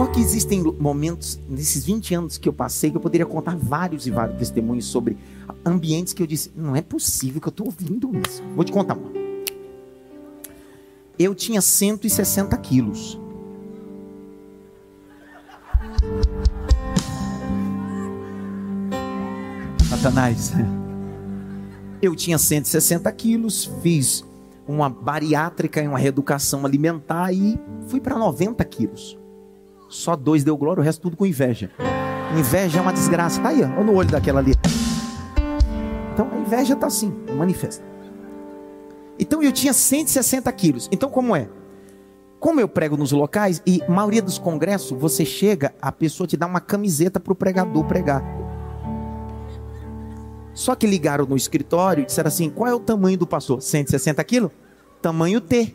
Só que existem momentos, nesses 20 anos que eu passei, que eu poderia contar vários e vários testemunhos sobre ambientes que eu disse: não é possível que eu estou ouvindo isso. Vou te contar uma. Eu tinha 160 quilos. Satanás. Eu tinha 160 quilos, fiz uma bariátrica e uma reeducação alimentar e fui para 90 quilos. Só dois deu glória, o resto tudo com inveja. Inveja é uma desgraça. Tá aí, ó, no olho daquela ali. Então a inveja tá assim, manifesta. Então eu tinha 160 quilos. Então como é? Como eu prego nos locais e maioria dos congressos, você chega, a pessoa te dá uma camiseta para o pregador pregar. Só que ligaram no escritório e disseram assim: qual é o tamanho do pastor? 160 quilos? Tamanho T.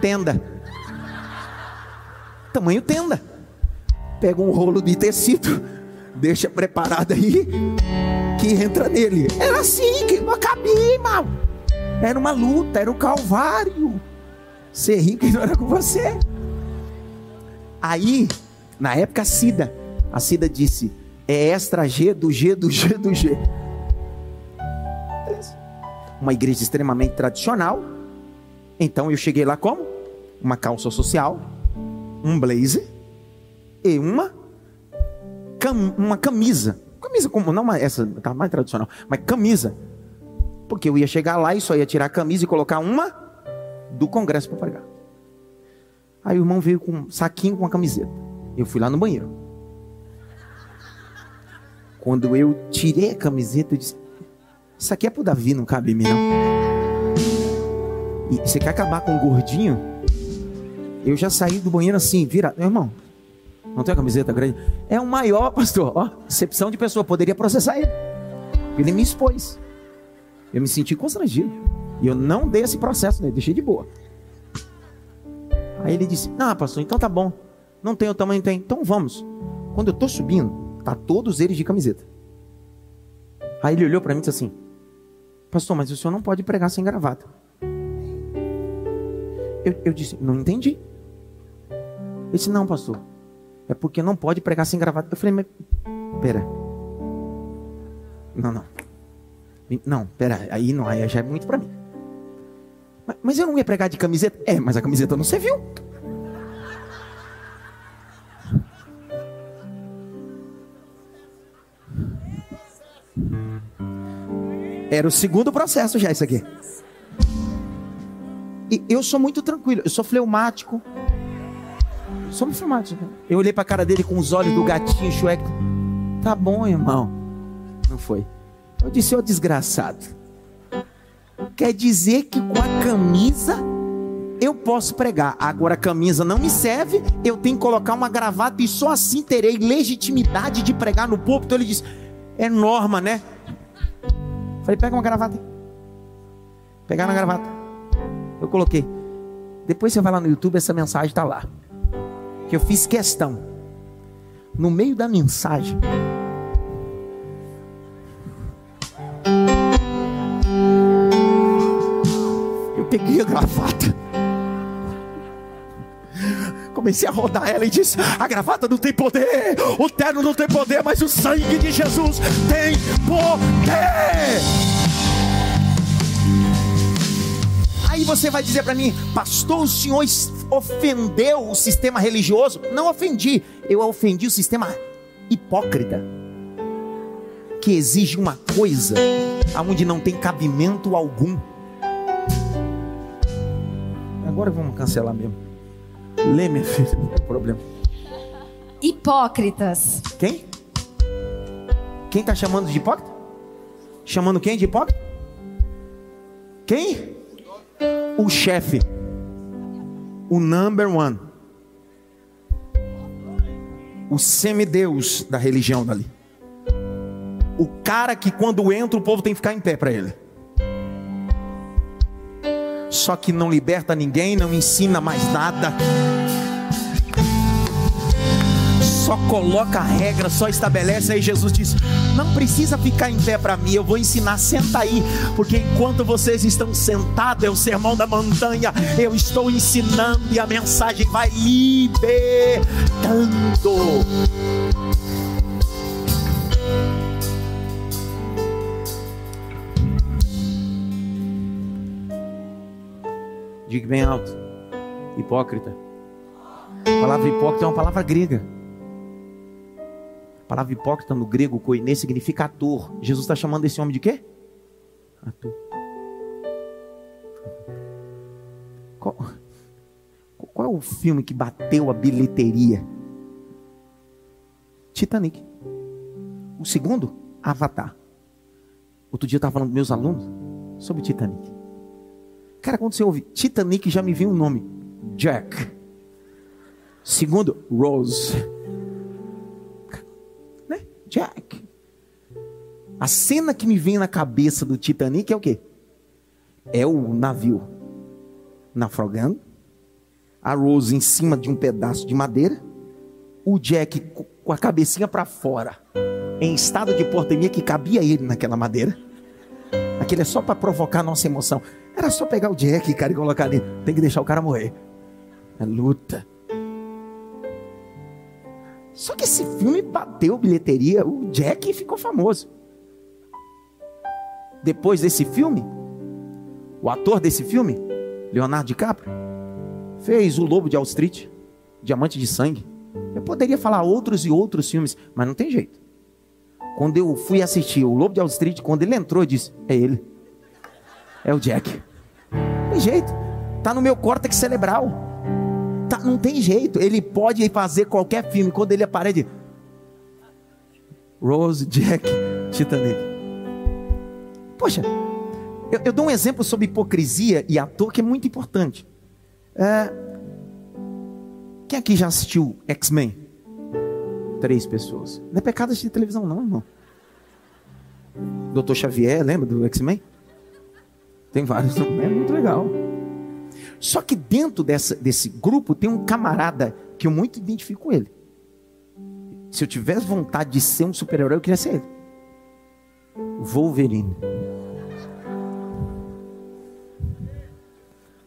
Tenda tamanho tenda. Pega um rolo de tecido, deixa preparado aí, que entra nele. Era assim, que não cabia, irmão. Era uma luta, era o um calvário. Ser rico não era com você. Aí, na época, a Cida, a Cida disse: é extra G do G do G do G. Uma igreja extremamente tradicional. Então eu cheguei lá como? Uma calça social, um blazer e uma cam, uma camisa. Camisa como não essa, tá mais tradicional, mas camisa. Porque eu ia chegar lá e só ia tirar a camisa e colocar uma do congresso para pregar. Aí o irmão veio com um saquinho com a camiseta. Eu fui lá no banheiro. Quando eu tirei a camiseta, eu disse: Isso aqui é pro Davi, não cabe em mim, não. E você quer acabar com o gordinho? Eu já saí do banheiro assim, vira, meu irmão, não tem a camiseta grande? É o maior, pastor. Ó, excepção de pessoa, poderia processar ele. Ele me expôs. Eu me senti constrangido. E eu não dei esse processo, né? Deixei de boa. Aí ele disse: Não, pastor, então tá bom. Não tem o tamanho, tem. Então vamos. Quando eu tô subindo, tá todos eles de camiseta. Aí ele olhou para mim e disse assim: Pastor, mas o senhor não pode pregar sem gravata. Eu, eu disse: Não entendi. Ele disse: Não, pastor. É porque não pode pregar sem gravata. Eu falei: Mas, pera. Não, não. Não, pera. Aí não, aí já é muito para mim. Mas, mas eu não ia pregar de camiseta? É, mas a camiseta não serviu. Era o segundo processo já isso aqui. E eu sou muito tranquilo, eu sou fleumático. Somos filmados. Eu olhei para a cara dele com os olhos do gatinho chueco. Tá bom, irmão. Não foi. Eu disse, ô desgraçado. Quer dizer que com a camisa eu posso pregar. Agora a camisa não me serve, eu tenho que colocar uma gravata e só assim terei legitimidade de pregar no púlpito. Ele disse, é norma, né? Falei, pega uma gravata. Pegar na gravata. Eu coloquei. Depois você vai lá no YouTube, essa mensagem está lá que eu fiz questão, no meio da mensagem, eu peguei a gravata, comecei a rodar ela e disse: A gravata não tem poder, o terno não tem poder, mas o sangue de Jesus tem poder. Você vai dizer para mim, pastor, o senhor ofendeu o sistema religioso? Não ofendi, eu ofendi o sistema hipócrita, que exige uma coisa aonde não tem cabimento algum. Agora vamos cancelar mesmo. Lê, minha filha, não tem problema. Hipócritas. Quem? Quem está chamando de hipócrita? Chamando quem de hipócrita? Quem? O chefe. O number one, o semideus da religião dali, o cara que quando entra o povo tem que ficar em pé para ele. Só que não liberta ninguém, não ensina mais nada só coloca a regra, só estabelece. Aí Jesus diz: Não precisa ficar em pé para mim, eu vou ensinar, senta aí, porque enquanto vocês estão sentados, é o sermão da montanha, eu estou ensinando e a mensagem vai libertar. gritando. Diga bem alto. Hipócrita. A palavra hipócrita é uma palavra grega. A palavra hipócrita no grego, koiné, significa ator. Jesus está chamando esse homem de quê? Ator. Qual, qual é o filme que bateu a bilheteria? Titanic. O segundo, Avatar. Outro dia eu estava falando com meus alunos sobre Titanic. Cara, quando você ouve Titanic, já me vem um nome: Jack. Segundo, Rose. A cena que me vem na cabeça do Titanic é o quê? É o navio naufragando, a Rose em cima de um pedaço de madeira, o Jack com a cabecinha para fora, em estado de hipotermia que cabia ele naquela madeira. Aquele é só para provocar a nossa emoção. Era só pegar o Jack, cara, e colocar ali. Tem que deixar o cara morrer. É luta. Só que esse filme bateu bilheteria, o Jack ficou famoso. Depois desse filme, o ator desse filme, Leonardo DiCaprio, fez O Lobo de Wall Street, Diamante de Sangue. Eu poderia falar outros e outros filmes, mas não tem jeito. Quando eu fui assistir O Lobo de Wall Street, quando ele entrou, eu disse: É ele. É o Jack. Não tem jeito. Tá no meu córtex cerebral. Tá, não tem jeito. Ele pode fazer qualquer filme. Quando ele aparece, Rose, Jack, Titanic. Poxa, eu, eu, dou um exemplo sobre hipocrisia e ator que é muito importante. É, quem aqui já assistiu X-Men? Três pessoas. Não é pecado assistir televisão, não, irmão. Doutor Xavier, lembra do X-Men? Tem vários, é muito legal. Só que dentro dessa, desse grupo tem um camarada que eu muito identifico com ele. Se eu tivesse vontade de ser um super-herói, eu queria ser ele. Wolverine.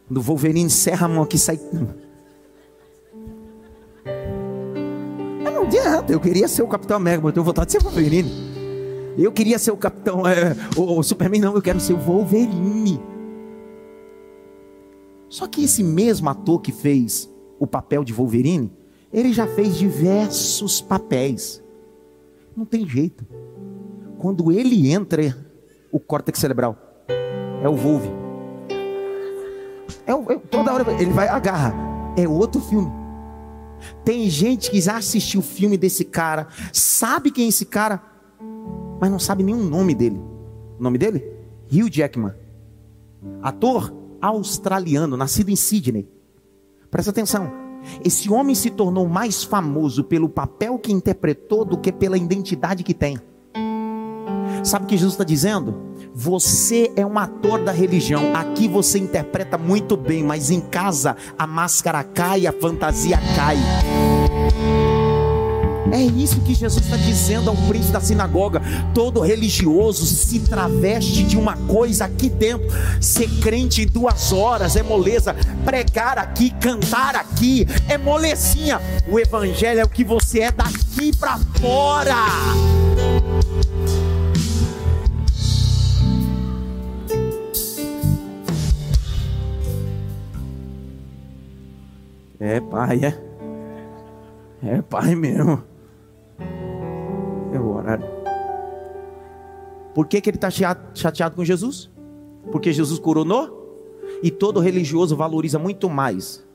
Quando o Wolverine encerra a mão aqui, sai. Eu não adianta, eu queria ser o Capitão América, mas eu tenho vontade de ser o Wolverine. Eu queria ser o Capitão, é, o, o Superman, não, eu quero ser o Wolverine. Só que esse mesmo ator que fez o papel de Wolverine, ele já fez diversos papéis. Não tem jeito. Quando ele entra, o córtex cerebral é o Wolverine. É, é, toda hora ele vai agarra. É outro filme. Tem gente que já assistiu o filme desse cara, sabe quem é esse cara, mas não sabe o nome dele. O nome dele? Hugh Jackman. Ator australiano, nascido em Sydney. Presta atenção. Esse homem se tornou mais famoso pelo papel que interpretou do que pela identidade que tem. Sabe o que Jesus está dizendo? Você é um ator da religião. Aqui você interpreta muito bem, mas em casa a máscara cai, a fantasia cai. É isso que Jesus está dizendo ao príncipe da sinagoga. Todo religioso se traveste de uma coisa aqui dentro. Ser crente em duas horas é moleza. Pregar aqui, cantar aqui é molecinha. O evangelho é o que você é daqui para fora. É pai, é? É pai mesmo é o horário. Por que, que ele está chateado com Jesus? Porque Jesus coronou? E todo religioso valoriza muito mais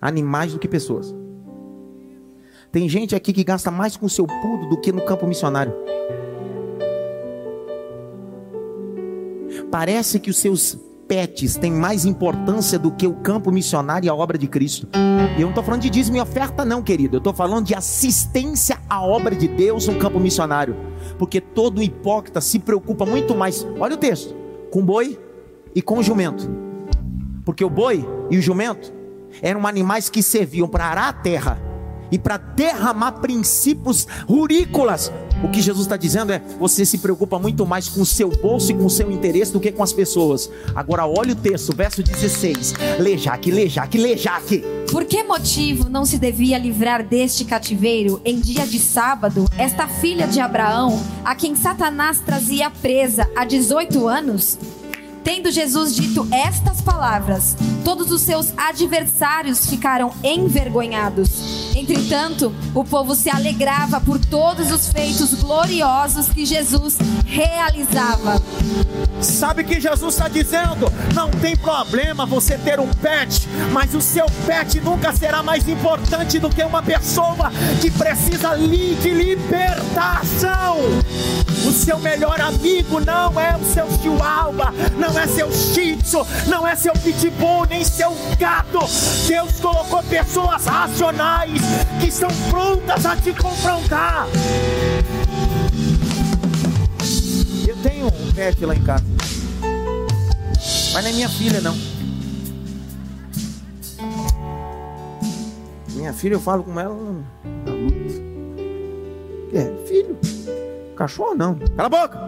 animais do que pessoas. Tem gente aqui que gasta mais com seu pudo do que no campo missionário. Parece que os seus pets têm mais importância do que o campo missionário e a obra de Cristo. E eu não estou falando de dízimo e oferta, não, querido. Eu estou falando de assistência à obra de Deus no campo missionário. Porque todo hipócrita se preocupa muito mais, olha o texto, com boi e com jumento. Porque o boi e o jumento eram animais que serviam para arar a terra e para derramar princípios rurícolas. O que Jesus está dizendo é: você se preocupa muito mais com o seu bolso e com o seu interesse do que com as pessoas. Agora, olha o texto, verso 16: Lê Jaque, lê Jaque, lê Jaque. Por que motivo não se devia livrar deste cativeiro em dia de sábado esta filha de Abraão, a quem Satanás trazia presa há 18 anos? Tendo Jesus dito estas palavras, todos os seus adversários ficaram envergonhados. Entretanto, o povo se alegrava por todos os feitos gloriosos que Jesus realizava. Sabe o que Jesus está dizendo? Não tem problema você ter um pet, mas o seu pet nunca será mais importante do que uma pessoa que precisa de libertação. O seu melhor amigo não é o seu chihuahua, não é seu shih tzu, não é seu pitbull, nem seu gato. Deus colocou pessoas racionais que estão prontas a te confrontar. Eu tenho um pet lá em casa, mas não é minha filha não. Minha filha, eu falo com ela. É, filho. Cachorro não. Cala a boca!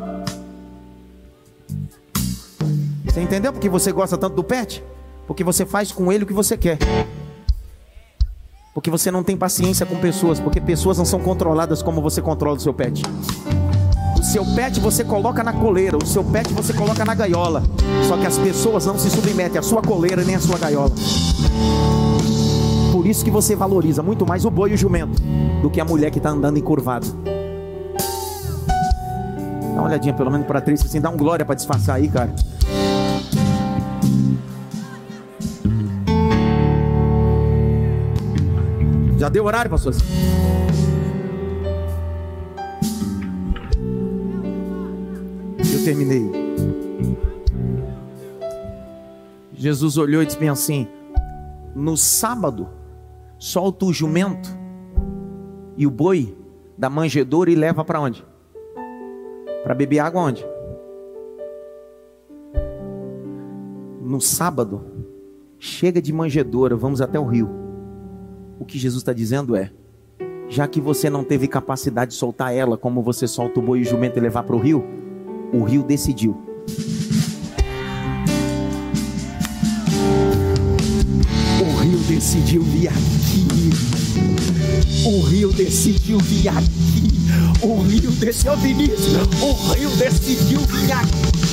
Você entendeu porque você gosta tanto do pet? Porque você faz com ele o que você quer. Porque você não tem paciência com pessoas, porque pessoas não são controladas como você controla o seu pet. O seu pet você coloca na coleira, o seu pet você coloca na gaiola. Só que as pessoas não se submetem à sua coleira nem à sua gaiola. Por isso que você valoriza muito mais o boi e o jumento do que a mulher que está andando encurvada. Dá uma olhadinha pelo menos para a atriz, assim, dá um glória para disfarçar aí, cara. Já deu horário, pastor? Eu terminei. Jesus olhou e disse bem assim: No sábado, solta o jumento e o boi da manjedoura e leva para onde? Para beber água onde? No sábado, chega de manjedoura, vamos até o rio. O que Jesus está dizendo é: já que você não teve capacidade de soltar ela, como você solta o boi e o jumento e levar para o rio, o rio decidiu. O rio decidiu vir aqui. O rio decidiu vir aqui. O rio desceu, Vinícius. O rio decidiu vir aqui.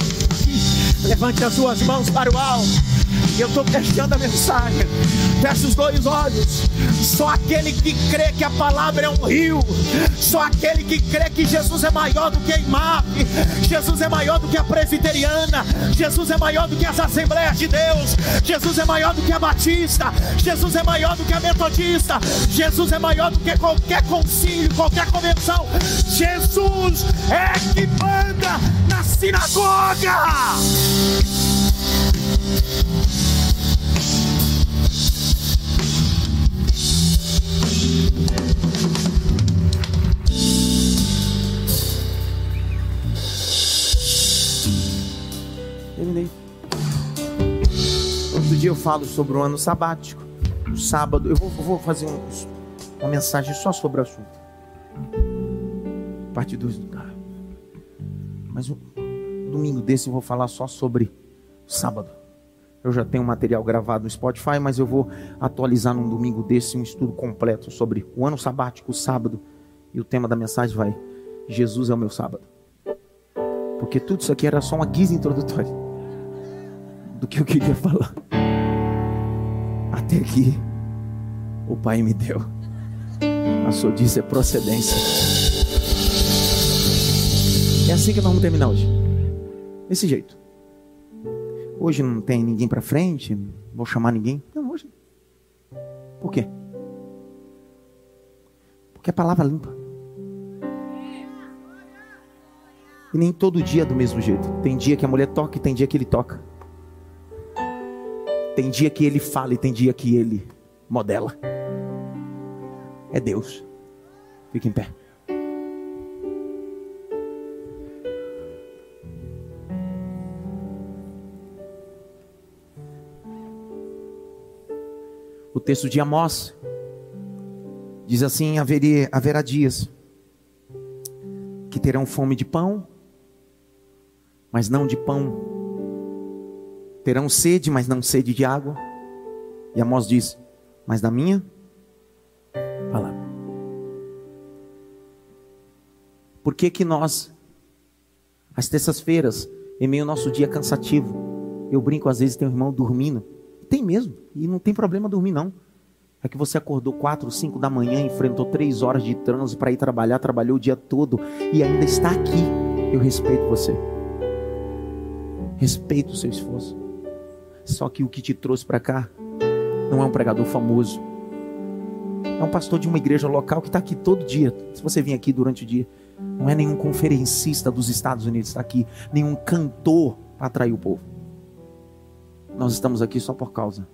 Levante as suas mãos para o alto. Eu estou fechando a mensagem. Feche os dois olhos. Só aquele que crê que a palavra é um rio. Só aquele que crê que Jesus é maior do que a IMAP. Jesus é maior do que a presbiteriana. Jesus é maior do que as Assembleias de Deus. Jesus é maior do que a Batista. Jesus é maior do que a Metodista. Jesus é maior do que qualquer concílio, qualquer convenção. Jesus é que manda na sinagoga. Outro dia eu falo sobre o ano sabático. O sábado, eu vou, vou fazer um, uma mensagem só sobre o assunto. Parte 2 do carro. Mas um domingo desse eu vou falar só sobre sábado. Eu já tenho material gravado no Spotify, mas eu vou atualizar num domingo desse um estudo completo sobre o ano sabático, o sábado. E o tema da mensagem vai: Jesus é o meu sábado. Porque tudo isso aqui era só uma guisa introdutória do que eu queria falar. Até que o Pai me deu. A sua disse é procedência. É assim que nós vamos terminar hoje. Desse jeito. Hoje não tem ninguém para frente, vou chamar ninguém. Não, hoje. Por quê? Porque a palavra limpa. E nem todo dia é do mesmo jeito. Tem dia que a mulher toca e tem dia que ele toca. Tem dia que ele fala e tem dia que ele modela. É Deus. Fique em pé. O texto de Amós Diz assim: haveria, haverá dias que terão fome de pão, mas não de pão. Terão sede, mas não sede de água. E Amós diz: mas da minha palavra. Por que que nós, às terças-feiras, em meio ao nosso dia cansativo, eu brinco às vezes tem um irmão dormindo, tem mesmo, e não tem problema dormir não. É que você acordou quatro, cinco da manhã, enfrentou três horas de trânsito para ir trabalhar, trabalhou o dia todo e ainda está aqui. Eu respeito você. Respeito o seu esforço. Só que o que te trouxe para cá não é um pregador famoso. É um pastor de uma igreja local que está aqui todo dia. Se você vir aqui durante o dia, não é nenhum conferencista dos Estados Unidos está aqui, nenhum cantor para atrair o povo. Nós estamos aqui só por causa.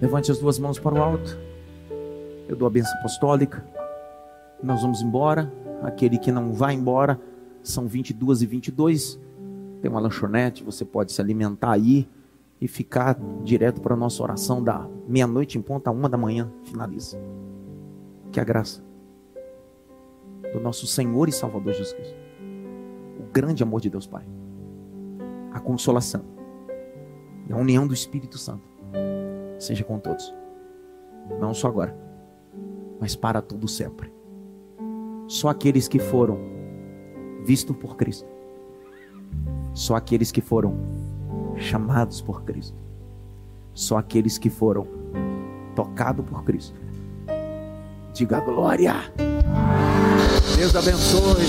Levante as duas mãos para o alto. Eu dou a benção apostólica. Nós vamos embora. Aquele que não vai embora, são 22 e 22. Tem uma lanchonete, você pode se alimentar aí e ficar direto para a nossa oração da meia-noite em ponta uma da manhã. Finaliza. Que a graça do nosso Senhor e Salvador Jesus Cristo, o grande amor de Deus Pai, a consolação e a união do Espírito Santo seja com todos. Não só agora, mas para todo sempre. Só aqueles que foram vistos por Cristo. Só aqueles que foram chamados por Cristo. Só aqueles que foram tocados por Cristo. Diga glória. Deus abençoe.